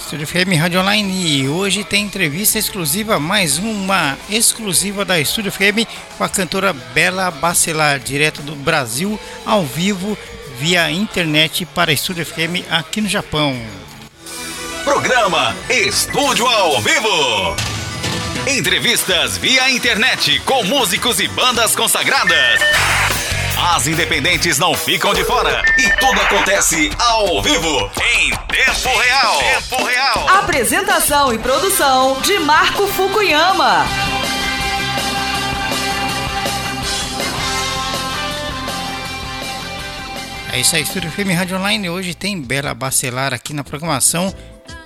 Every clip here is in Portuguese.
Estúdio FM Rádio Online e hoje tem entrevista exclusiva, mais uma exclusiva da Estúdio FM com a cantora Bela Bacelar, direto do Brasil, ao vivo, via internet para Estúdio FM aqui no Japão. Programa Estúdio ao Vivo. Entrevistas via internet com músicos e bandas consagradas. As independentes não ficam de fora e tudo acontece ao vivo, em tempo real. Tempo real. Apresentação e produção de Marco Fukuyama. É isso aí, Estúdio Filme Rádio Online. Hoje tem Bela Bacelar aqui na programação,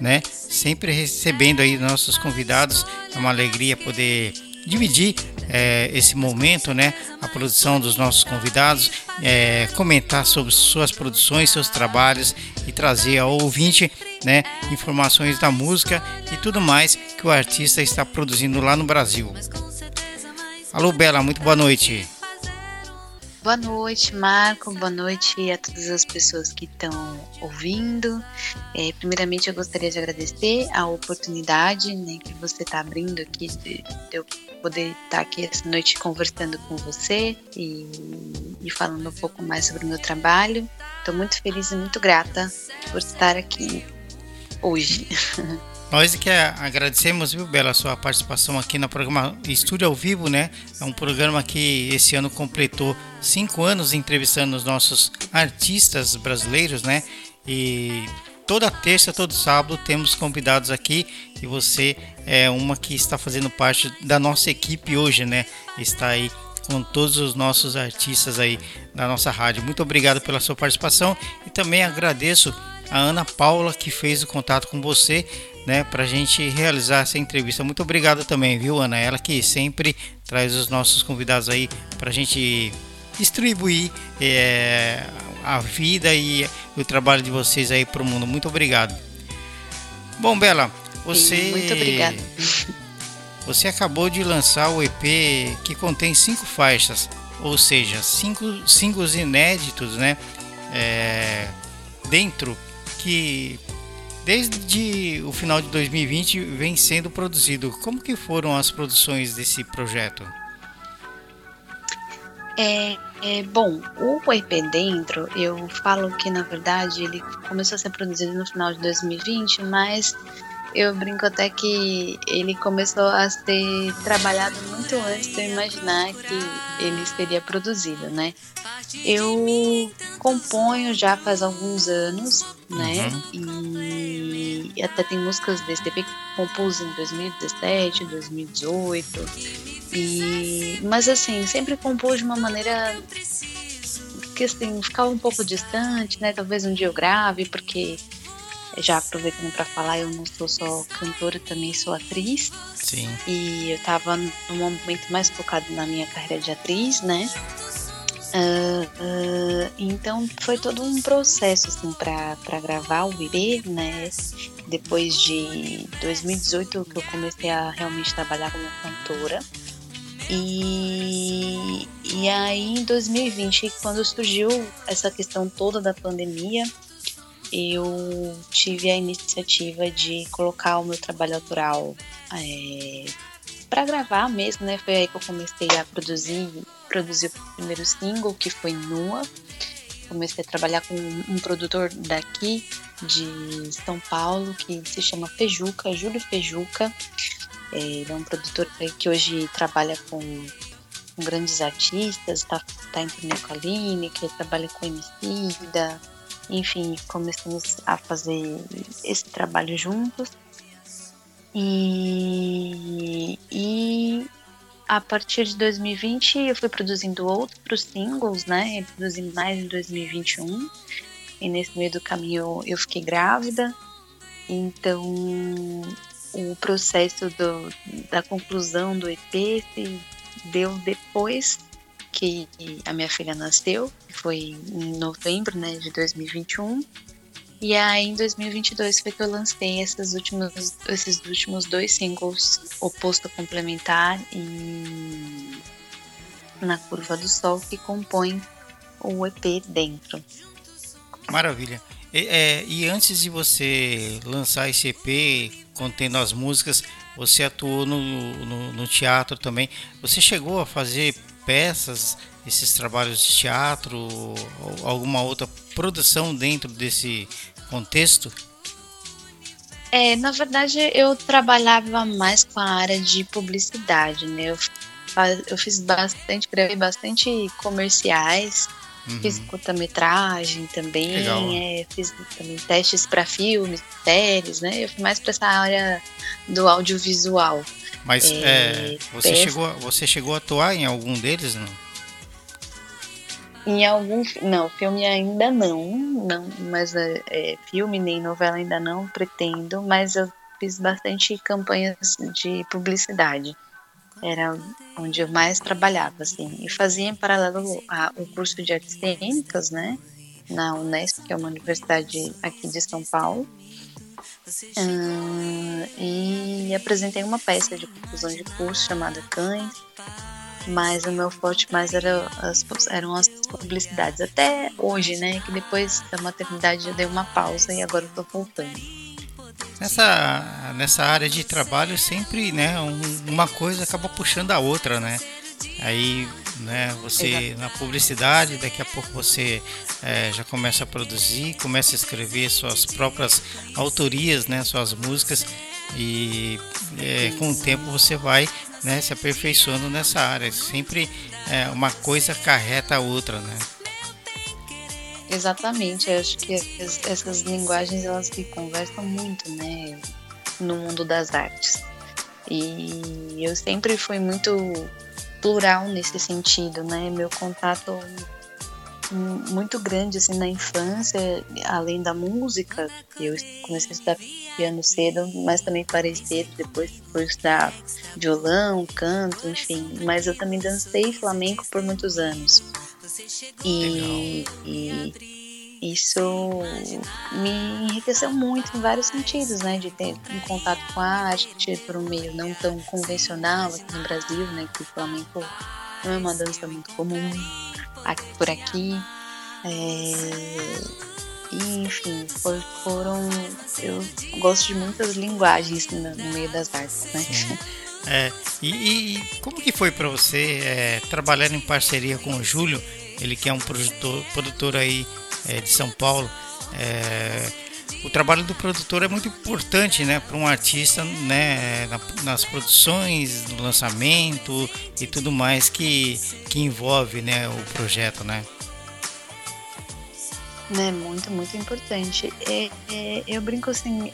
né? Sempre recebendo aí nossos convidados. É uma alegria poder dividir é, esse momento, né? A produção dos nossos convidados, é, comentar sobre suas produções, seus trabalhos e trazer ao ouvinte, né? Informações da música e tudo mais que o artista está produzindo lá no Brasil. Alô, Bela, muito boa noite. Boa noite, Marco. Boa noite a todas as pessoas que estão ouvindo. É, primeiramente, eu gostaria de agradecer a oportunidade né, que você está abrindo aqui de, eu poder estar tá aqui essa noite conversando com você e, e falando um pouco mais sobre o meu trabalho. Estou muito feliz e muito grata por estar aqui hoje. Nós que agradecemos, viu, Bela, a sua participação aqui no programa Estúdio ao Vivo, né? É um programa que esse ano completou cinco anos entrevistando os nossos artistas brasileiros, né? E toda terça, todo sábado temos convidados aqui e você é uma que está fazendo parte da nossa equipe hoje, né? Está aí com todos os nossos artistas aí da nossa rádio. Muito obrigado pela sua participação e também agradeço a Ana Paula que fez o contato com você né, para a gente realizar essa entrevista. Muito obrigado também, viu, Ana? Ela que sempre traz os nossos convidados aí para a gente distribuir é, a vida e o trabalho de vocês aí para o mundo. Muito obrigado. Bom, Bela, você. Muito obrigada. Você acabou de lançar o EP que contém cinco faixas, ou seja, cinco singles inéditos, né? É, dentro que desde o final de 2020 vem sendo produzido. Como que foram as produções desse projeto? É, é, bom, o EP Dentro, eu falo que na verdade ele começou a ser produzido no final de 2020, mas eu brinco até que ele começou a ser trabalhado muito antes de eu imaginar que ele seria produzido, né? Eu componho já faz alguns anos, né? Uhum. E, até tem músicas desse EP que compus em 2017, 2018. E, mas assim, sempre compus de uma maneira que assim, ficava um pouco distante, né? Talvez um dia eu grave, porque já aproveitando para falar, eu não sou só cantora, também sou atriz. Sim. E eu tava no momento mais focado na minha carreira de atriz, né? Uh, uh, então foi todo um processo assim para gravar o EP, né? Depois de 2018 que eu comecei a realmente trabalhar como cantora. E, e aí em 2020, quando surgiu essa questão toda da pandemia, eu tive a iniciativa de colocar o meu trabalho autoral é, para gravar mesmo, né? Foi aí que eu comecei a produzir produzir o primeiro single, que foi Nua. Comecei a trabalhar com um produtor daqui de São Paulo que se chama Fejuca, Júlio Fejuca. É, ele é um produtor que hoje trabalha com, com grandes artistas, está tá em turnê com a Aline, que trabalha com Emicida. Enfim, começamos a fazer esse trabalho juntos. E, e a partir de 2020 eu fui produzindo outros singles, né? Eu produzi mais em 2021. E nesse meio do caminho eu fiquei grávida. Então o processo do, da conclusão do EP se deu depois que a minha filha nasceu, foi em novembro né, de 2021. E aí em 2022 foi que eu lancei esses últimos, esses últimos dois singles, Oposto Complementar e Na Curva do Sol, que compõem o EP dentro. Maravilha. E, é, e, antes de você lançar esse EP contendo as músicas, você atuou no, no, no teatro também. Você chegou a fazer peças, esses trabalhos de teatro, ou alguma outra produção dentro desse contexto? É, na verdade, eu trabalhava mais com a área de publicidade, né? Eu, eu fiz bastante, gravei bastante comerciais, uhum. fiz curta-metragem também, é, fiz também testes para filmes, séries, né? Eu fui mais para essa área do audiovisual. Mas é, é, você, chegou, você chegou a atuar em algum deles, não? Em algum. Não, filme ainda não. não mas é, é, filme nem novela ainda não pretendo, mas eu fiz bastante campanhas de publicidade. Era onde eu mais trabalhava, assim. E fazia em paralelo ao curso de artes cênicas, né? Na Unesp, que é uma universidade aqui de São Paulo. Uh, e apresentei uma peça de conclusão de curso chamada Cães mas o meu forte mais era as, eram as publicidades. Até hoje, né? Que depois da maternidade eu dei uma pausa e agora eu tô voltando. Nessa, nessa área de trabalho sempre, né, um, uma coisa acaba puxando a outra, né? Aí, né, você Exato. na publicidade, daqui a pouco você é, já começa a produzir, começa a escrever suas próprias autorias, né, suas músicas e é, com o tempo você vai né, se aperfeiçoando nessa área. Sempre é, uma coisa carreta a outra, né? Exatamente, eu acho que essas linguagens elas se conversam muito, né, no mundo das artes. E eu sempre fui muito plural nesse sentido, né? Meu contato muito grande assim na infância, além da música, eu comecei a estudar piano cedo, mas também parei cedo, depois fui estudar violão, canto, enfim. Mas eu também dancei flamenco por muitos anos. E, e isso me enriqueceu muito em vários sentidos, né? De ter um contato com a arte por um meio não tão convencional aqui no Brasil, né? Que o flamenco não é uma dança muito comum aqui, por aqui. É, e, enfim, foram. Eu gosto de muitas linguagens no, no meio das artes, né? É, e, e, como que foi para você é, trabalhar em parceria com o Júlio, ele que é um produtor, produtor aí é, de São Paulo? É, o trabalho do produtor é muito importante, né, para um artista, né, na, nas produções, no lançamento e tudo mais que, que envolve, né, o projeto, né? Né, muito, muito importante. É, é, eu brinco assim,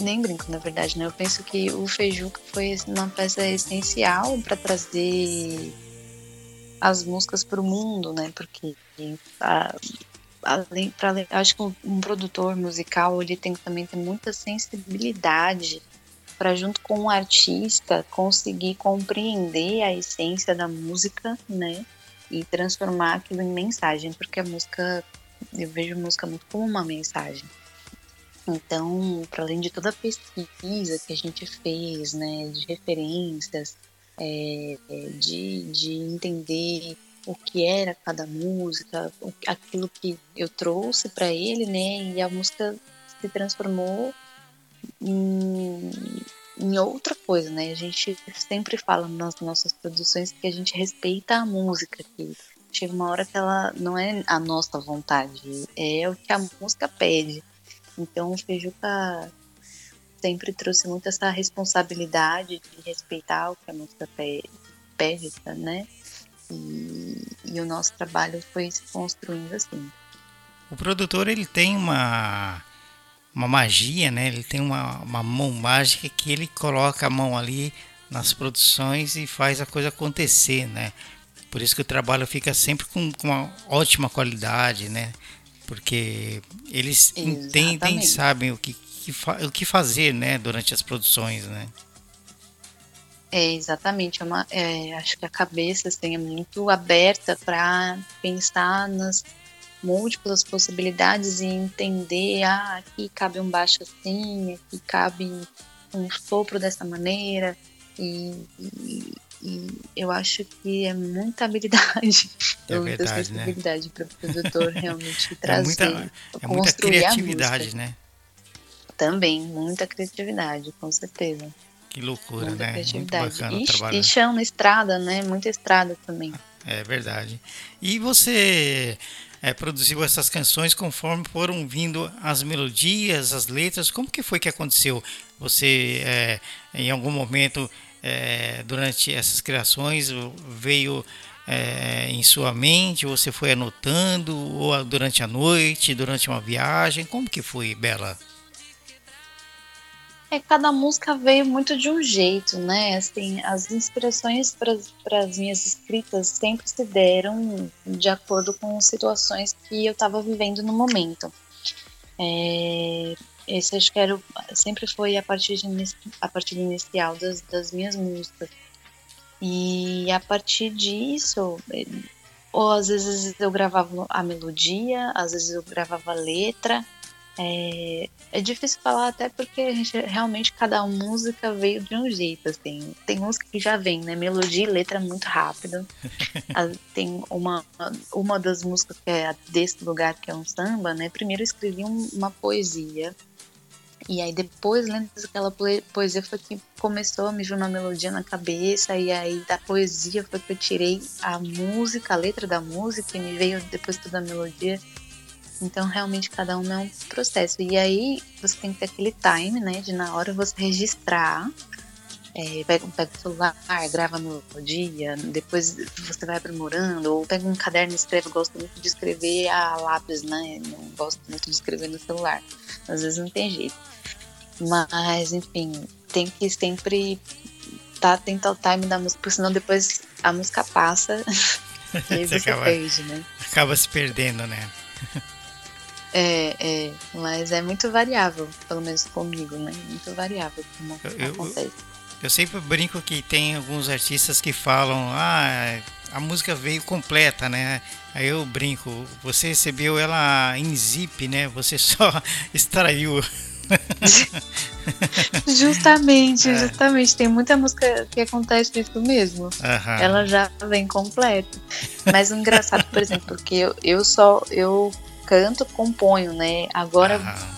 nem brinco na verdade, né? Eu penso que o Feijuca foi uma peça essencial para trazer as músicas para o mundo, né? Porque a, além, pra, acho que um produtor musical ele tem que também ter muita sensibilidade para junto com o artista conseguir compreender a essência da música, né? E transformar aquilo em mensagem, porque a música eu vejo música muito como uma mensagem. Então, para além de toda a pesquisa que a gente fez, né, de referências, é, de, de entender o que era cada música, aquilo que eu trouxe para ele, né, e a música se transformou em, em outra coisa, né? A gente sempre fala nas nossas produções que a gente respeita a música, que chega uma hora que ela não é a nossa vontade, é o que a música pede. Então o Feijuca sempre trouxe muito essa responsabilidade de respeitar o que a música pede, né? E, e o nosso trabalho foi se construindo assim. O produtor ele tem uma uma magia, né? Ele tem uma, uma mão mágica que ele coloca a mão ali nas produções e faz a coisa acontecer, né? Por isso que o trabalho fica sempre com, com uma ótima qualidade, né? Porque eles Exatamente. entendem, sabem o que, que o que fazer, né? Durante as produções, né? É, exatamente. É uma, é, acho que a cabeça assim, é muito aberta para pensar nas múltiplas possibilidades e entender, ah, aqui cabe um baixo assim, aqui cabe um sopro dessa maneira. E, e e eu acho que é muita habilidade. É verdade, né? habilidade para o produtor realmente trazer. É muita, é muita criatividade, né? Também, muita criatividade, com certeza. Que loucura, muita né? Criatividade. Muito bacana e, trabalhar. e chama estrada, né? Muita estrada também. É verdade. E você é, produziu essas canções conforme foram vindo as melodias, as letras. Como que foi que aconteceu? Você, é, em algum momento, é, durante essas criações, veio é, em sua mente? Você foi anotando? Ou durante a noite, durante uma viagem? Como que foi, Bela? É, cada música veio muito de um jeito, né? Assim, as inspirações para as minhas escritas sempre se deram de acordo com situações que eu estava vivendo no momento. É, esse acho que era, sempre foi a partir, de, a partir inicial das, das minhas músicas. E a partir disso, ou às vezes eu gravava a melodia, às vezes eu gravava a letra, é, é difícil falar até porque gente, realmente cada música veio de um jeito, assim. Tem música que já vem, né? Melodia e letra muito rápido. tem uma, uma das músicas que é desse lugar, que é um samba, né? Primeiro eu escrevi um, uma poesia. E aí depois, lendo aquela poesia, foi que começou a me vir uma melodia na cabeça. E aí da poesia foi que eu tirei a música, a letra da música, e me veio depois toda a melodia. Então, realmente, cada um é um processo. E aí, você tem que ter aquele time, né? De na hora você registrar. É, pega, pega o celular, grava no dia, depois você vai aprimorando, ou pega um caderno e escreve. Eu gosto muito de escrever a lápis, né? Não gosto muito de escrever no celular. Às vezes não tem jeito. Mas, enfim, tem que sempre tá atento ao time da música, porque senão depois a música passa e aí você, você acaba, perde, né? Acaba se perdendo, né? É, é, mas é muito variável, pelo menos comigo, né? Muito variável como eu, acontece. Eu, eu sempre brinco que tem alguns artistas que falam, ah, a música veio completa, né? Aí eu brinco, você recebeu ela em zip, né? Você só extraiu. justamente, é. justamente. Tem muita música que acontece isso mesmo. Uhum. Ela já vem completa. Mas o engraçado, por exemplo, porque eu, eu só eu canto, componho, né? Agora ah.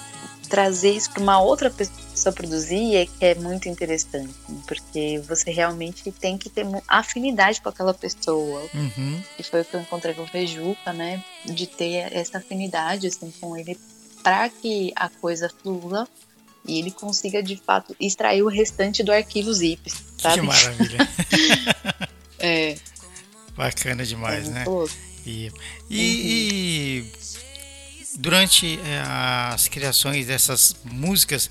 trazer isso para uma outra pessoa produzir é que é muito interessante, porque você realmente tem que ter afinidade com aquela pessoa. Uhum. E foi o que eu encontrei com o Vejuca, né? De ter essa afinidade assim com ele para que a coisa flua e ele consiga de fato extrair o restante do arquivo zip, sabe? Que maravilha. é. Bacana demais, é né? E, e, uhum. e durante é, as criações dessas músicas,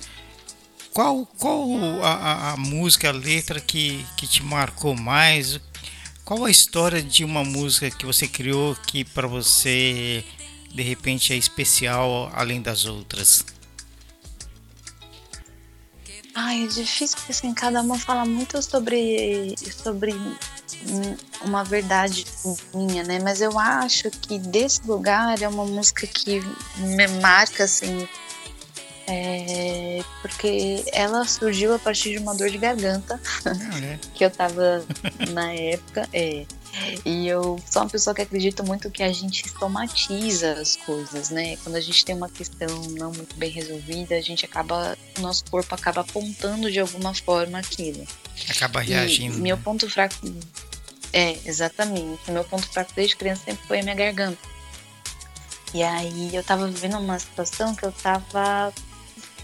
qual, qual a, a, música, a letra que, que te marcou mais? Qual a história de uma música que você criou que para você de repente é especial além das outras? Ai, é difícil porque assim, cada uma fala muito sobre, sobre uma verdade minha, né? Mas eu acho que desse lugar é uma música que me marca, assim, é, porque ela surgiu a partir de uma dor de garganta ah, que eu tava na época. É, e eu sou uma pessoa que acredita muito que a gente somatiza as coisas, né? Quando a gente tem uma questão não muito bem resolvida, a gente acaba, o nosso corpo acaba apontando de alguma forma aquilo. Acaba reagindo. E meu né? ponto fraco é, exatamente. O meu ponto fraco desde criança sempre foi a minha garganta. E aí eu tava vivendo uma situação que eu tava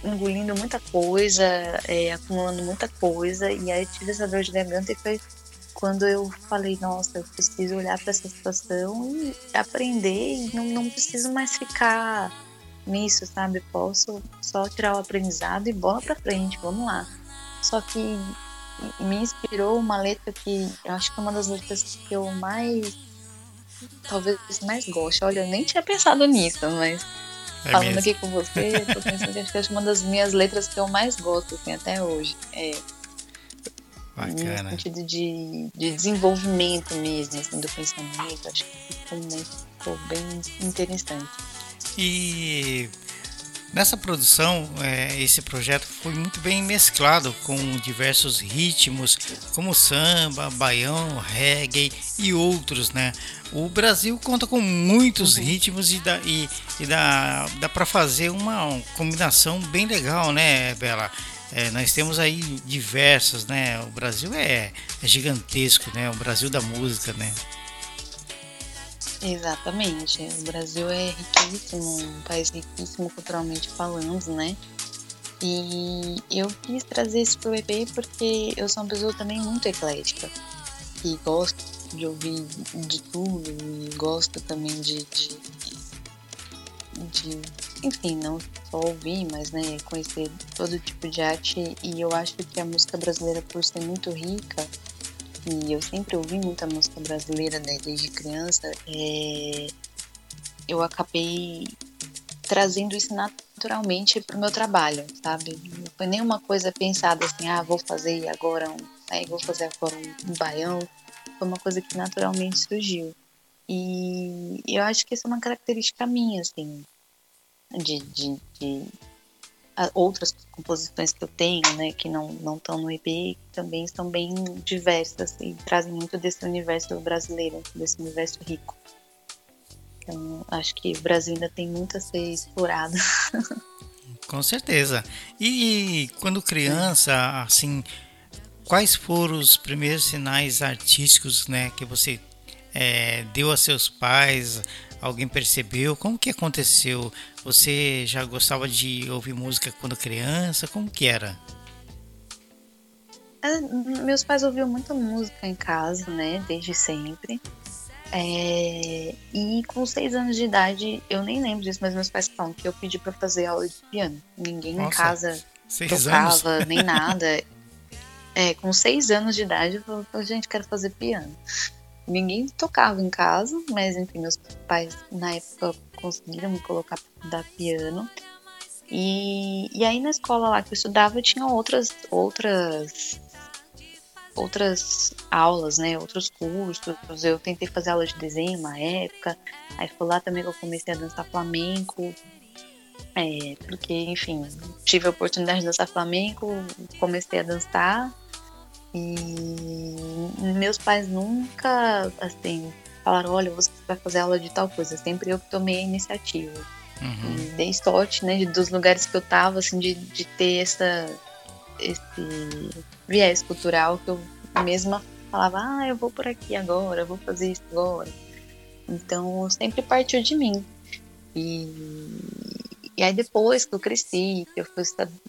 engolindo muita coisa, é, acumulando muita coisa, e aí tive essa dor de garganta e foi quando eu falei, nossa, eu preciso olhar para essa situação e aprender e não, não preciso mais ficar nisso, sabe? Posso só tirar o aprendizado e bola para frente, vamos lá. Só que me inspirou uma letra que eu acho que é uma das letras que eu mais talvez mais goste. Olha, eu nem tinha pensado nisso, mas é falando mesmo. aqui com você, eu tô pensando que acho que é uma das minhas letras que eu mais gosto assim, até hoje. É Bacana. No sentido de, de desenvolvimento mesmo, assim, do pensamento. Acho que ficou, ficou bem interessante. E Nessa produção, é, esse projeto foi muito bem mesclado com diversos ritmos, como samba, baião, reggae e outros, né? O Brasil conta com muitos uhum. ritmos e dá, e, e dá, dá para fazer uma combinação bem legal, né, Bela? É, nós temos aí diversas, né? O Brasil é, é gigantesco, né? O Brasil da música, né? Exatamente. O Brasil é riquíssimo, um país riquíssimo culturalmente falando, né? E eu quis trazer isso pro EP porque eu sou uma pessoa também muito eclética. E gosto de ouvir de tudo e gosto também de, de, de enfim, não só ouvir, mas né, conhecer todo tipo de arte. E eu acho que a música brasileira, por ser muito rica, e eu sempre ouvi muita música brasileira né, desde criança, é, eu acabei trazendo isso naturalmente para o meu trabalho, sabe? Não foi nenhuma coisa pensada assim, ah, vou fazer agora um, aí vou fazer agora um, um baião. Foi uma coisa que naturalmente surgiu. E eu acho que isso é uma característica minha, assim, de, de, de outras composições que eu tenho, né, que não não estão no EP, também são bem diversas e trazem muito desse universo brasileiro, desse universo rico. Então, acho que o Brasil ainda tem muito a ser explorado. Com certeza. E quando criança, assim, quais foram os primeiros sinais artísticos, né, que você é, deu a seus pais? Alguém percebeu? Como que aconteceu? Você já gostava de ouvir música quando criança? Como que era? É, meus pais ouviam muita música em casa, né? Desde sempre. É, e com seis anos de idade, eu nem lembro disso, mas meus pais falam que eu pedi para fazer aula de piano. Ninguém Nossa, em casa tocava anos? nem nada. É, com seis anos de idade, eu falei, gente, quero fazer piano ninguém tocava em casa, mas enfim, meus pais na época conseguiram me colocar dar piano. E, e aí na escola lá que eu estudava tinha outras outras outras aulas, né, outros cursos. Eu tentei fazer aula de desenho uma época. Aí foi lá também que eu comecei a dançar flamenco. É, porque, enfim, tive a oportunidade de dançar flamenco, comecei a dançar e meus pais nunca, assim, falaram: olha, você vai fazer aula de tal coisa. Sempre eu que tomei a iniciativa. Uhum. E dei sorte, né, dos lugares que eu tava, assim, de, de ter essa, esse viés cultural que eu mesma falava: ah, eu vou por aqui agora, eu vou fazer isso agora. Então, sempre partiu de mim. E e aí depois que eu cresci, que eu, fui,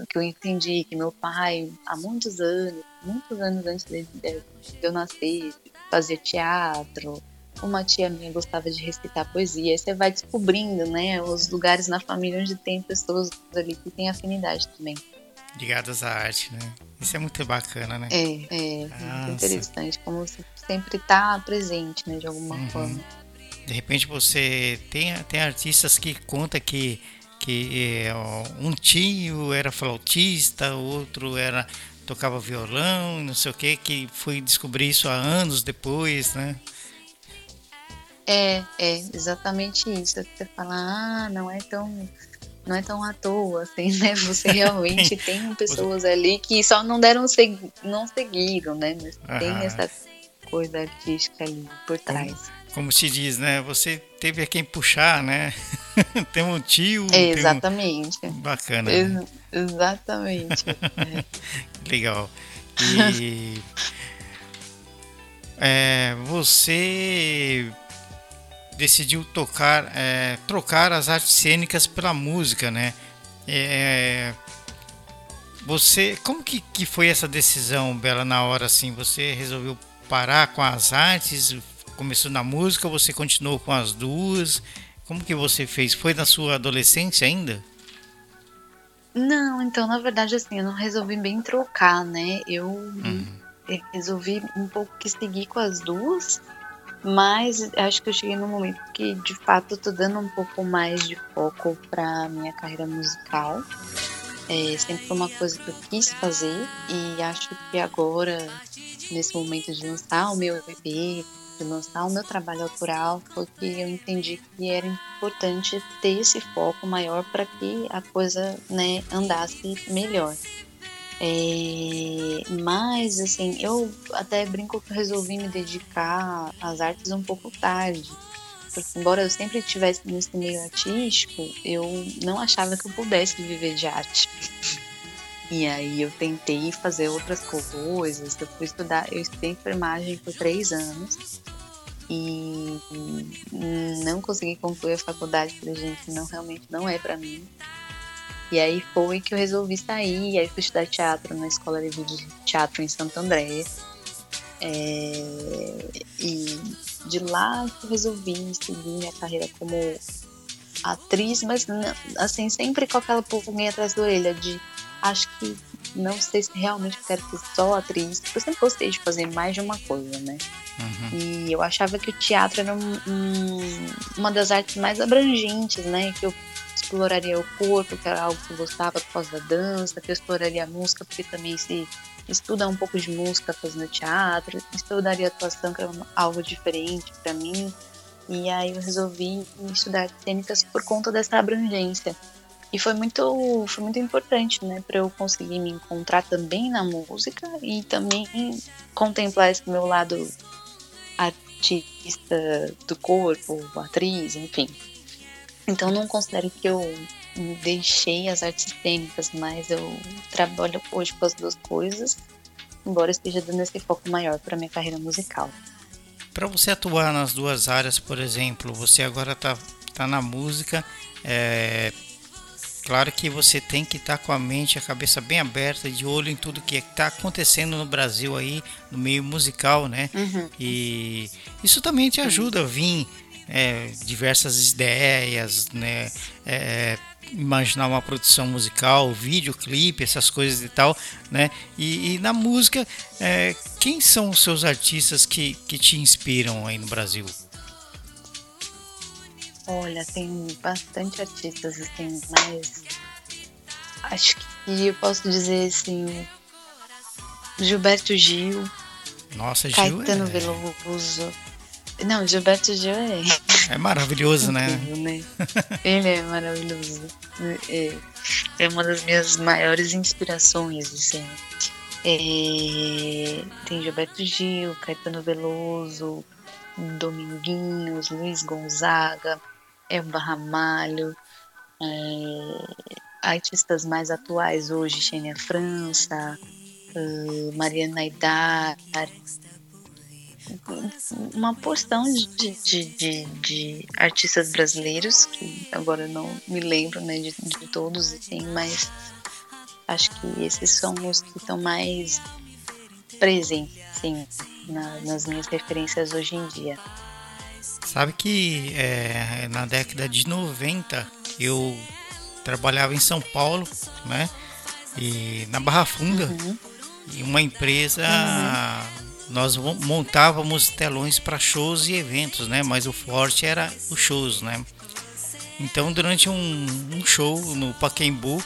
que eu entendi que meu pai, há muitos anos, muitos anos antes de, de eu nascer, fazia teatro, uma tia minha gostava de recitar poesia, aí você vai descobrindo, né, os lugares na família onde tem pessoas ali que têm afinidade também. Ligadas à arte, né? Isso é muito bacana, né? É, é, muito interessante, como sempre está presente, né, de alguma uhum. forma. De repente você tem, tem artistas que conta que que é, um tio era flautista, outro era tocava violão, não sei o que, que foi descobrir isso há anos depois, né? É, é exatamente isso. Você fala, ah, não é tão não é tão à toa, assim, né? Você realmente tem pessoas ali que só não deram não seguiram, né? Mas tem essa coisa artística ali por trás. Como, se diz, né? Você teve a quem puxar, né? tem um tio. Exatamente. Um... Bacana. Ex né? Exatamente. Legal. E é, você decidiu tocar, é, trocar as artes cênicas pela música, né? É, você, como que, que foi essa decisão, Bela, na hora assim? Você resolveu parar com as artes, começou na música, você continuou com as duas? Como que você fez? Foi na sua adolescência ainda? Não, então na verdade assim, eu não resolvi bem trocar, né? Eu uhum. resolvi um pouco que seguir com as duas, mas acho que eu cheguei num momento que de fato eu tô dando um pouco mais de foco para minha carreira musical. É, sempre foi uma coisa que eu quis fazer e acho que agora, nesse momento de lançar o meu EP, de lançar o meu trabalho autoral foi que eu entendi que era importante ter esse foco maior para que a coisa né, andasse melhor. É, mas, assim, eu até brinco que resolvi me dedicar às artes um pouco tarde. Porque, embora eu sempre estivesse nesse meio artístico, eu não achava que eu pudesse viver de arte. E aí eu tentei fazer outras coisas. Eu fui estudar, eu estudei enfermagem por três anos e não consegui concluir a faculdade. Falei, gente, não realmente não é para mim. E aí foi que eu resolvi sair, e aí fui estudar teatro na Escola de Teatro em Santo André. É, e de lá eu resolvi seguir minha carreira como atriz, mas assim, sempre com aquela pulguinha atrás da orelha de acho que não sei se realmente quero ser só atriz, porque eu sempre gostei de fazer mais de uma coisa, né? Uhum. E eu achava que o teatro era um, um, uma das artes mais abrangentes, né? Que eu exploraria o corpo, que era algo que eu gostava por causa da dança, que eu exploraria a música, porque também se estuda um pouco de música fazendo teatro, estudaria atuação, que era algo diferente para mim. E aí eu resolvi estudar cênicas por conta dessa abrangência. E foi muito, foi muito importante, né, para eu conseguir me encontrar também na música e também contemplar esse meu lado artista do corpo, atriz, enfim. Então não considero que eu deixei as artes cênicas, mas eu trabalho hoje com as duas coisas, embora esteja dando esse foco maior para minha carreira musical. Para você atuar nas duas áreas, por exemplo, você agora está tá na música, é, claro que você tem que estar tá com a mente, a cabeça bem aberta, de olho em tudo que está acontecendo no Brasil aí, no meio musical, né? Uhum. E isso também te ajuda a vir é, diversas ideias, né? É, imaginar uma produção musical, videoclipe, essas coisas e tal, né? E, e na música, é, quem são os seus artistas que, que te inspiram aí no Brasil? Olha, tem bastante artistas assim, mas acho que eu posso dizer assim, Gilberto Gil, Nossa, Gil Caetano é... Veloso, não, Gilberto Gil é. É maravilhoso, né? né? Ele é maravilhoso. É, é, uma das minhas maiores inspirações, assim. É, tem Gilberto Gil, Caetano Veloso, Dominguinhos, Luiz Gonzaga, Elba Ramalho, é, artistas mais atuais hoje, Xênia França, uh, Mariana Aidar, uma porção de, de, de, de, artistas brasileiros, que agora eu não me lembro né, de, de todos, assim, mas acho que esses são os que estão mais presentes assim, na, nas minhas referências hoje em dia. Sabe que é, na década de 90 eu trabalhava em São Paulo, né? E na Barra Funda, uhum. e uma empresa uhum nós montávamos telões para shows e eventos, né? Mas o forte era os shows, né? Então, durante um, um show no Pacaembu,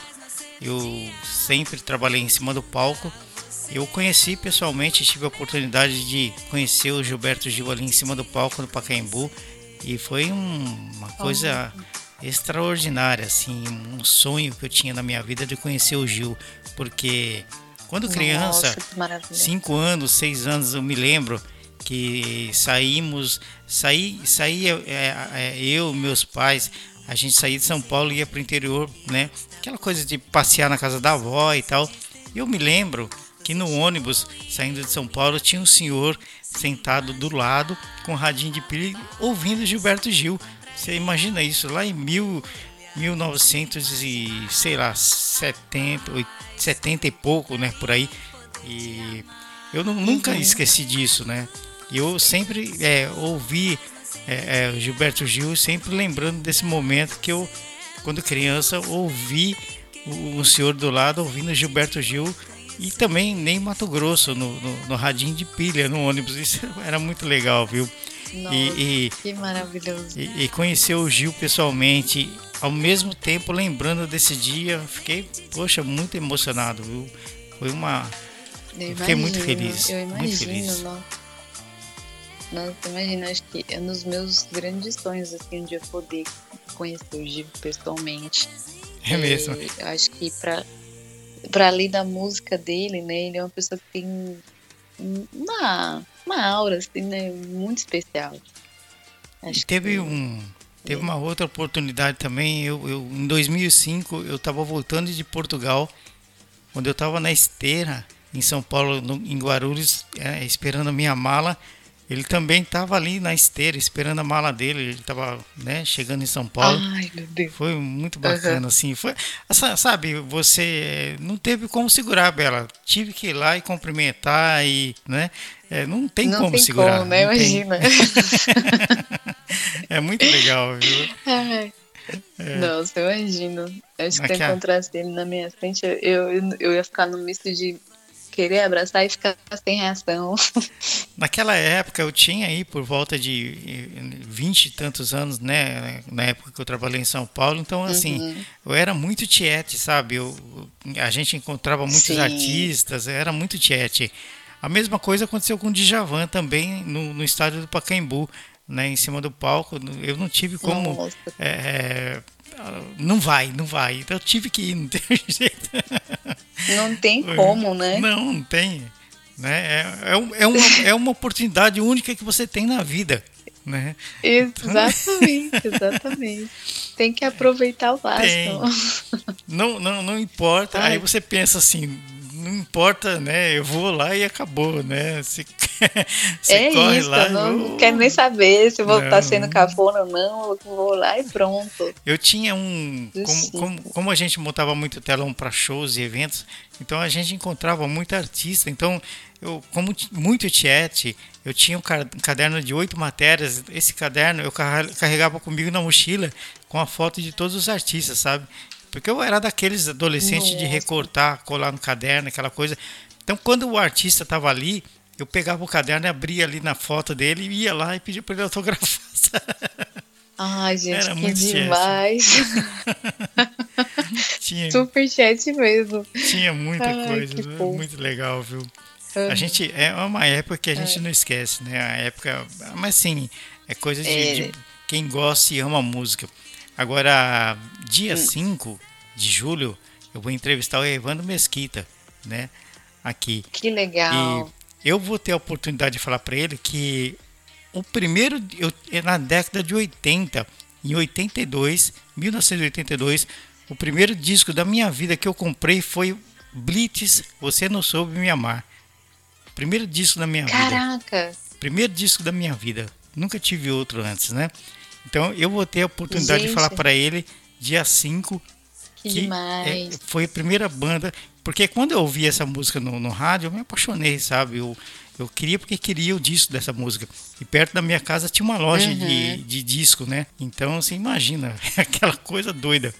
eu sempre trabalhei em cima do palco. Eu conheci pessoalmente, tive a oportunidade de conhecer o Gilberto Gil ali em cima do palco no Pacaembu e foi um, uma coisa extraordinária, assim, um sonho que eu tinha na minha vida de conhecer o Gil, porque quando criança, Nossa, cinco anos, seis anos, eu me lembro que saímos, saí, saía é, é, eu, meus pais, a gente saía de São Paulo e ia para o interior, né? Aquela coisa de passear na casa da avó e tal. Eu me lembro que no ônibus saindo de São Paulo tinha um senhor sentado do lado com um radinho de pilha ouvindo Gilberto Gil. Você imagina isso lá em mil 1900 e sei lá 70, 70 e pouco, né, por aí. E eu não, nunca uhum. esqueci disso, né? Eu sempre é, ouvi é, é, Gilberto Gil, sempre lembrando desse momento que eu, quando criança, ouvi o, o senhor do lado ouvindo Gilberto Gil e também nem Mato Grosso no, no, no radinho de pilha no ônibus. Isso era muito legal, viu? Nossa, e, e, que maravilhoso. E, e conhecer o Gil pessoalmente ao mesmo tempo lembrando desse dia, fiquei, poxa, muito emocionado, viu? Foi uma. Eu fiquei muito feliz. Eu imagino, muito feliz. Não. Nossa, imagina, acho que é um dos meus grandes sonhos, assim, um dia poder conhecer o Gil pessoalmente. É mesmo. E acho que pra, pra além da música dele, né, ele é uma pessoa que tem uma, uma aura, assim, né, muito especial. Acho e teve que... um... Teve uma outra oportunidade também. Eu, eu em 2005 eu estava voltando de Portugal, quando eu estava na esteira em São Paulo, no, em Guarulhos, é, esperando a minha mala. Ele também estava ali na esteira, esperando a mala dele. Ele estava né, chegando em São Paulo. Ai, meu Deus. Foi muito bacana, uhum. assim. Foi, sabe, você não teve como segurar, Bela. Tive que ir lá e cumprimentar e, né? É, não tem não como tem segurar. Como, né? Imagina. é muito legal, viu? Ai. É. Nossa, eu imagino. Acho que se eu encontrasse ele na minha frente, eu, eu, eu ia ficar no misto de querer abraçar e ficar sem reação. Naquela época eu tinha aí por volta de vinte e tantos anos, né? Na época que eu trabalhei em São Paulo, então assim, uhum. eu era muito tiete, sabe? Eu, a gente encontrava muitos Sim. artistas, era muito tiete. A mesma coisa aconteceu com o Djavan também no, no estádio do Pacaembu, né? Em cima do palco, eu não tive como é, não vai, não vai. Então eu tive que ir, não tem jeito. Não tem como, né? Não, não tem. Né? É, é, é, uma, é uma oportunidade única que você tem na vida. Né? Exatamente, exatamente. Tem que aproveitar o máximo. Não, não, não importa. Ai. Aí você pensa assim, não importa, né? Eu vou lá e acabou, né? Se, se é corre isso, lá, não eu... quero nem saber se vou estar sendo cafona ou não, eu vou lá e pronto. Eu tinha um. Como, como, como, a gente montava muito telão para shows e eventos, então a gente encontrava muito artista. Então, eu, como muito tiete, eu tinha um caderno de oito matérias. Esse caderno eu carregava comigo na mochila com a foto de todos os artistas, sabe? Porque eu era daqueles adolescentes Nossa. de recortar, colar no caderno, aquela coisa. Então, quando o artista estava ali, eu pegava o caderno e abria ali na foto dele e ia lá e pedia para ele autografar. Ai, gente, era que demais. tinha, Super chat mesmo. Tinha muita Ai, coisa, muito legal, viu? Uhum. A gente é uma época que a gente é. não esquece, né? A época, mas sim, é coisa de, é. de quem gosta e ama música. Agora, dia 5 hum. de julho, eu vou entrevistar o Evandro Mesquita, né? Aqui. Que legal. E eu vou ter a oportunidade de falar para ele que o primeiro, eu, é na década de 80, em 82, 1982, o primeiro disco da minha vida que eu comprei foi Blitz, Você Não Soube Me Amar. Primeiro disco da minha Caraca. vida. Caraca! Primeiro disco da minha vida. Nunca tive outro antes, né? Então eu vou ter a oportunidade Gente. de falar para ele dia 5 que, que é, foi a primeira banda, porque quando eu ouvi essa música no, no rádio, eu me apaixonei, sabe? Eu, eu queria porque queria o disco dessa música. E perto da minha casa tinha uma loja uhum. de, de disco, né? Então, você imagina, aquela coisa doida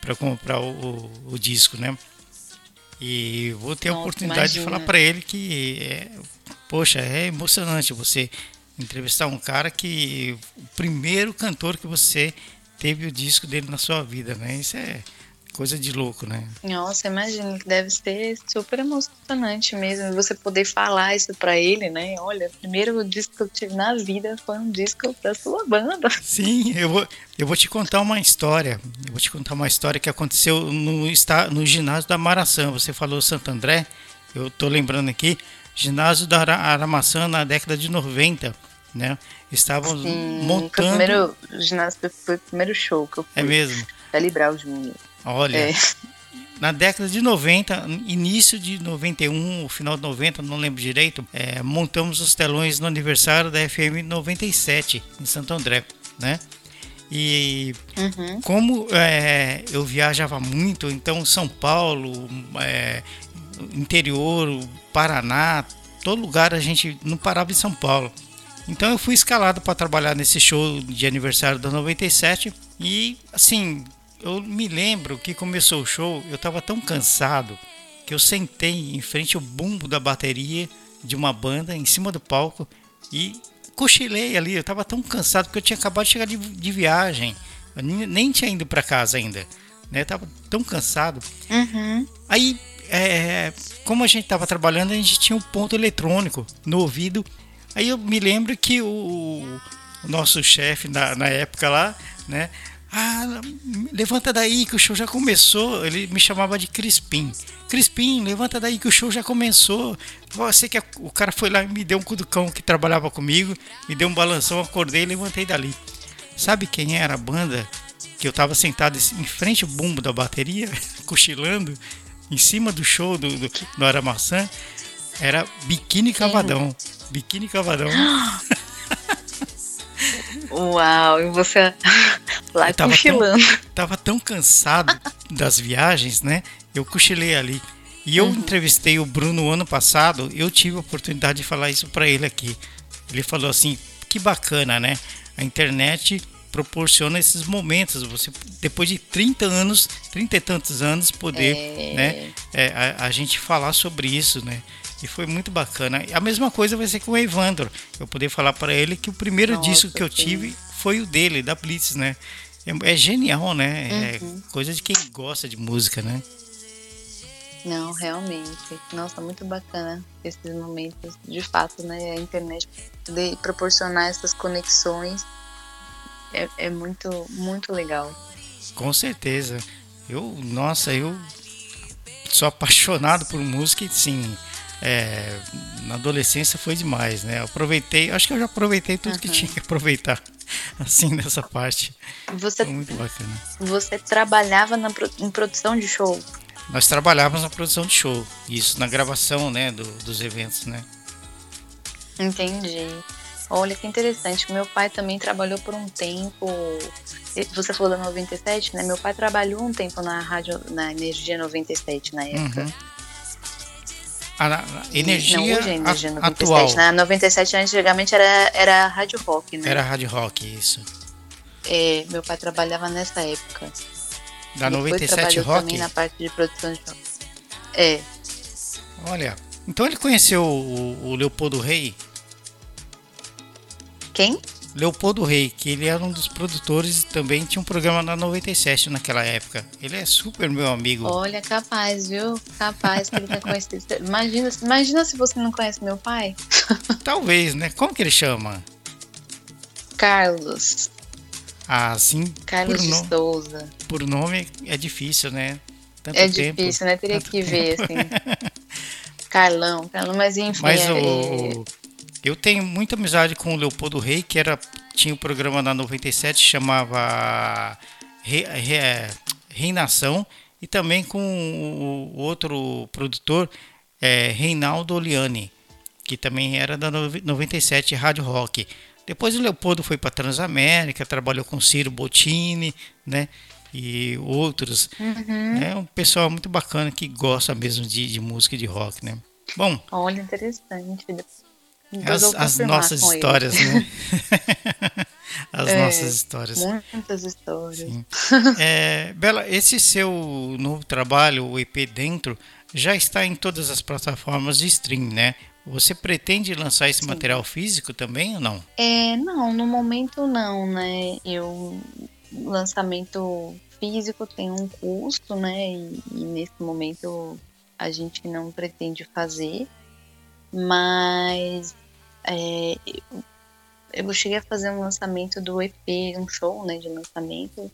para comprar o, o, o, disco, né? E vou ter Nossa, a oportunidade imagina. de falar para ele que, é, poxa, é emocionante você entrevistar um cara que o primeiro cantor que você teve o disco dele na sua vida, né? Isso é coisa de louco, né? Nossa, imagino que deve ser super emocionante mesmo você poder falar isso para ele, né? Olha, o primeiro disco que eu tive na vida foi um disco da sua banda. Sim, eu vou, eu vou te contar uma história. Eu vou te contar uma história que aconteceu no, no ginásio da Maraçã. Você falou Santo André, eu tô lembrando aqui ginásio da Aramaçã na década de 90, né? Estavam Sim, montando. O primeiro ginásio foi o primeiro show que eu fui. É mesmo. Da Brau Júnior. Olha. É. Na década de 90, início de 91, final de 90, não lembro direito, é, montamos os telões no aniversário da FM 97 em Santo André, né? E uhum. como é, eu viajava muito, então São Paulo, é, interior, Paraná, todo lugar a gente não parava em São Paulo. Então eu fui escalado para trabalhar nesse show de aniversário da 97 e assim, eu me lembro que começou o show, eu estava tão cansado que eu sentei em frente ao bumbo da bateria de uma banda em cima do palco e cochilei ali. Eu estava tão cansado porque eu tinha acabado de chegar de, de viagem, eu nem tinha ido para casa ainda, né? Eu tava tão cansado. Uhum. Aí é, como a gente estava trabalhando, a gente tinha um ponto eletrônico no ouvido. Aí eu me lembro que o, o nosso chefe na, na época lá, né? Ah, levanta daí que o show já começou. Ele me chamava de Crispim. Crispim, levanta daí que o show já começou. Você que o cara foi lá e me deu um cuducão que trabalhava comigo, me deu um balanção, acordei e levantei dali. Sabe quem era a banda? Que eu tava sentado em frente ao bumbo da bateria, cochilando, em cima do show do, do, do Aramaçã. Era Biquíni Cavadão. Biquíni Cavadão. Uau, e você lá tava cochilando. Tão, tava tão cansado das viagens, né? Eu cochilei ali. E eu uhum. entrevistei o Bruno ano passado, eu tive a oportunidade de falar isso para ele aqui. Ele falou assim: que bacana, né? A internet proporciona esses momentos. Você, depois de 30 anos, 30 e tantos anos, poder, é... né? É, a, a, gente falar sobre isso, né? E foi muito bacana. A mesma coisa vai ser com o Evandro. Eu poder falar para ele que o primeiro Nossa, disco que eu sim. tive foi o dele, da Blitz, né? É, é genial, né? Uhum. É coisa de quem gosta de música, né? Não, realmente. Nossa, muito bacana esses momentos. De fato, né? A internet poder proporcionar essas conexões é, é muito, muito legal. Com certeza. Eu, nossa, eu sou apaixonado por música e sim, é, na adolescência foi demais, né? Eu aproveitei, acho que eu já aproveitei tudo uhum. que tinha que aproveitar, assim, nessa parte. Você, foi muito bacana. Você trabalhava na, em produção de show? Nós trabalhávamos na produção de show, isso, na gravação, né, do, dos eventos, né? Entendi. Olha que interessante. Meu pai também trabalhou por um tempo. Você falou da 97, né? Meu pai trabalhou um tempo na rádio, na Energia 97 na época. Uhum. A, a energia, não, hoje é energia 97. atual. Na 97 antigamente era, era rádio rock, né? Era rádio rock, isso. É, meu pai trabalhava nessa época. Da Depois 97 rock? também na parte de produção de rock. É. Olha, então ele conheceu o, o Leopoldo Rei? Quem? Leopoldo Rei, que ele era um dos produtores e também tinha um programa na 97 naquela época. Ele é super meu amigo. Olha, capaz, viu? Capaz que ele tenha conhecido. Imagina, imagina se você não conhece meu pai. Talvez, né? Como que ele chama? Carlos. Ah, sim. Carlos de. Souza. Por nome é difícil, né? Tanto é tempo, difícil, né? Teria que tempo. ver, assim. Carlão, Carlão, mas enfim. Mas é... o eu tenho muita amizade com o Leopoldo Rei, que era tinha um programa na 97 chamava Re, Re, é, Reinação e também com o outro produtor é, Reinaldo Oliani, que também era da 97 Rádio Rock. Depois o Leopoldo foi para Transamérica, trabalhou com Ciro Bottini, né? E outros. Uhum. É um pessoal muito bacana que gosta mesmo de, de música de rock, né? Bom. Olha, interessante. As, as nossas histórias, né? as é, nossas histórias. Muitas histórias. É, Bela, esse seu novo trabalho, o EP Dentro, já está em todas as plataformas de stream, né? Você pretende lançar esse Sim. material físico também ou não? É, não, no momento não, né? Eu lançamento físico tem um custo, né? E, e nesse momento a gente não pretende fazer mas é, eu cheguei a fazer um lançamento do EP, um show né, de lançamento,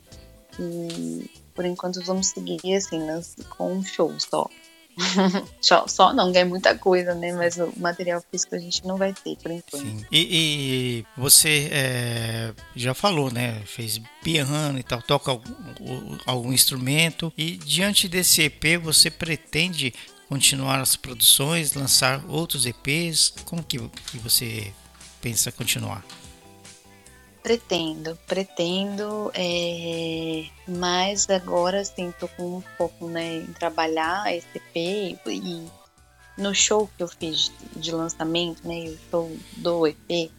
e por enquanto vamos seguir assim, com um show só. só, só não, é muita coisa, né? Mas o material físico a gente não vai ter por enquanto. E, e você é, já falou, né? Fez piano e tal, toca algum, algum instrumento. E diante desse EP, você pretende continuar as produções, lançar outros EPs? Como que, que você pensa continuar? Pretendo, pretendo, é, mas agora sim tô com um pouco né, em trabalhar esse EP e no show que eu fiz de lançamento, né, o show do EP,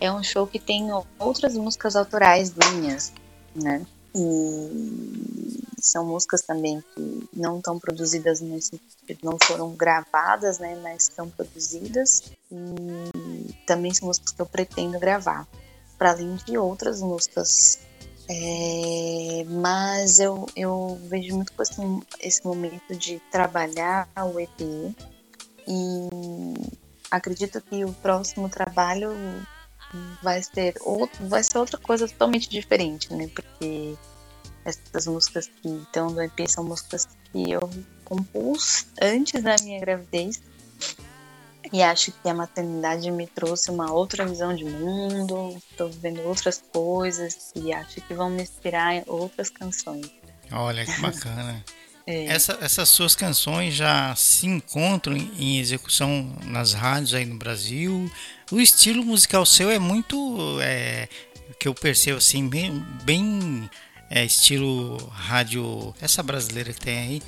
é um show que tem outras músicas autorais minhas, né? E são músicas também que não estão produzidas nesse não foram gravadas, né, mas estão produzidas e também são músicas que eu pretendo gravar, para além de outras músicas. É, mas eu, eu vejo muito esse, esse momento de trabalhar o EP e acredito que o próximo trabalho vai ser outro, vai ser outra coisa totalmente diferente, né? Porque essas músicas que estão no EP são músicas que eu compus antes da minha gravidez. E acho que a maternidade me trouxe uma outra visão de mundo, estou vivendo outras coisas e acho que vão me inspirar em outras canções. Olha que bacana. é. Essa, essas suas canções já se encontram em execução nas rádios aí no Brasil. O estilo musical seu é muito, é, que eu percebo assim, bem, bem é, estilo rádio, essa brasileira que tem aí,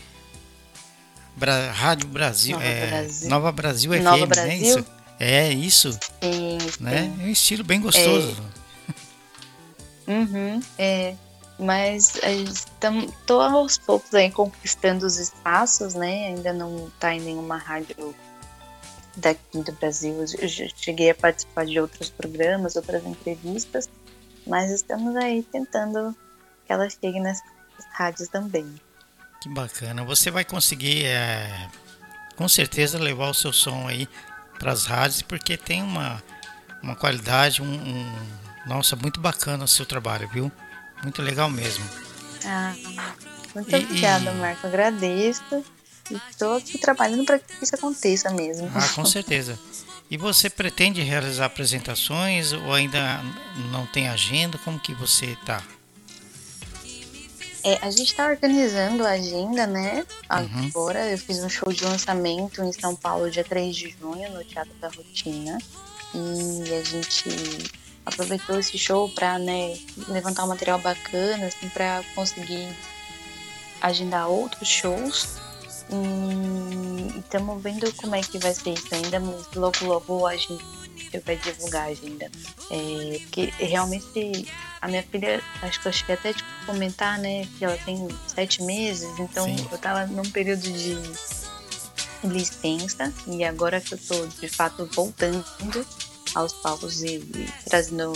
Bra Rádio Brasil, Nova é, Brasil, Nova Brasil FM, Nova Brasil? né? Isso? É isso, sim, né? É um estilo bem gostoso. É. Uhum, é. Mas estou aos poucos aí conquistando os espaços, né? Ainda não está em nenhuma rádio daqui do Brasil. Eu cheguei a participar de outros programas, outras entrevistas, mas estamos aí tentando que ela chegue nas rádios também. Que bacana. Você vai conseguir, é, com certeza, levar o seu som aí para as rádios, porque tem uma, uma qualidade, um, um, nossa, muito bacana o seu trabalho, viu? Muito legal mesmo. Ah, muito e, obrigada, e... Marco. Agradeço. Estou aqui trabalhando para que isso aconteça mesmo. Ah, com certeza. E você pretende realizar apresentações ou ainda não tem agenda? Como que você está? É, a gente está organizando a agenda, né? Uhum. Agora uhum. eu fiz um show de lançamento em São Paulo dia 3 de junho, no Teatro da Rotina. E a gente aproveitou esse show para né, levantar um material bacana, assim, para conseguir agendar outros shows. E estamos vendo como é que vai ser isso ainda, mas logo logo a gente vai divulgar a agenda. É, porque realmente a minha filha, acho que eu cheguei até de comentar, né, que ela tem sete meses, então Sim. eu tava num período de licença e agora que eu tô de fato voltando aos palcos e, e trazendo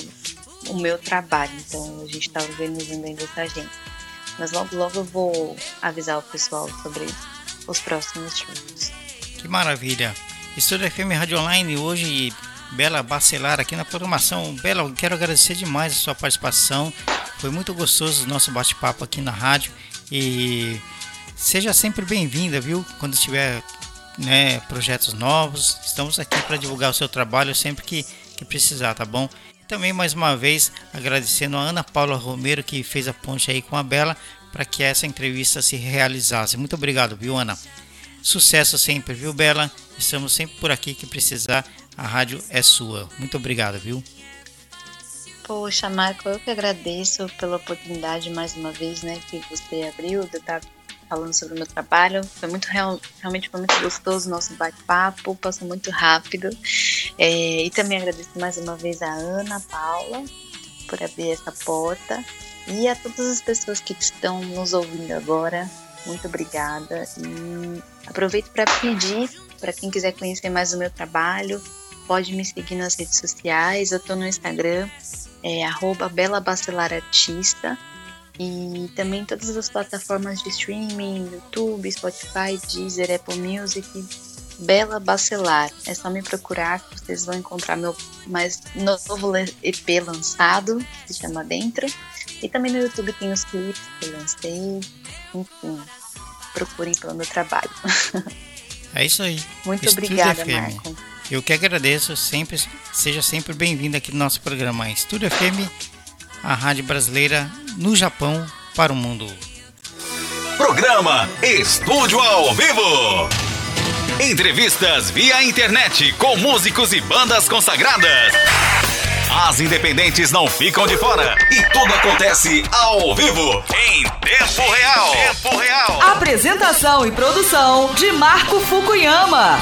o meu trabalho. Então a gente está organizando ainda essa agenda. Mas logo logo eu vou avisar o pessoal sobre os próximos shows. Que maravilha! Estúdio FM Rádio Online hoje, Bela Bacelar aqui na programação. Bela, quero agradecer demais a sua participação. Foi muito gostoso o nosso bate-papo aqui na rádio e seja sempre bem-vinda, viu? Quando tiver né, projetos novos. Estamos aqui para divulgar o seu trabalho sempre que, que precisar, tá bom? Também mais uma vez agradecendo a Ana Paula Romero que fez a ponte aí com a Bela para que essa entrevista se realizasse. Muito obrigado, viu, Ana? Sucesso sempre, viu, Bela? Estamos sempre por aqui que precisar. A rádio é sua. Muito obrigado, viu? Poxa, Marco, eu que agradeço pela oportunidade mais uma vez, né, que você abriu de estar falando sobre o meu trabalho. Foi muito real, realmente foi muito gostoso o nosso bate-papo, passou muito rápido. É, e também agradeço mais uma vez a Ana Paula por abrir essa porta e a todas as pessoas que estão nos ouvindo agora. Muito obrigada e aproveito para pedir para quem quiser conhecer mais o meu trabalho, pode me seguir nas redes sociais. Eu estou no Instagram, é @bela_bacelar_artista e também todas as plataformas de streaming, YouTube, Spotify, Deezer, Apple Music, Bela Bacelar. É só me procurar que vocês vão encontrar meu mais novo EP lançado, que se chama Dentro. E também no YouTube tem os clipes que eu lancei. Enfim, procurem pelo meu trabalho. É isso aí. Muito Estúdio obrigada, FM. Marco. Eu que agradeço, sempre, seja sempre bem-vindo aqui no nosso programa Estúdio FM a rádio brasileira no Japão para o mundo. Programa Estúdio ao Vivo. Entrevistas via internet com músicos e bandas consagradas. As independentes não ficam de fora e tudo acontece ao vivo, em tempo real. Tempo real. Apresentação e produção de Marco Fukuyama.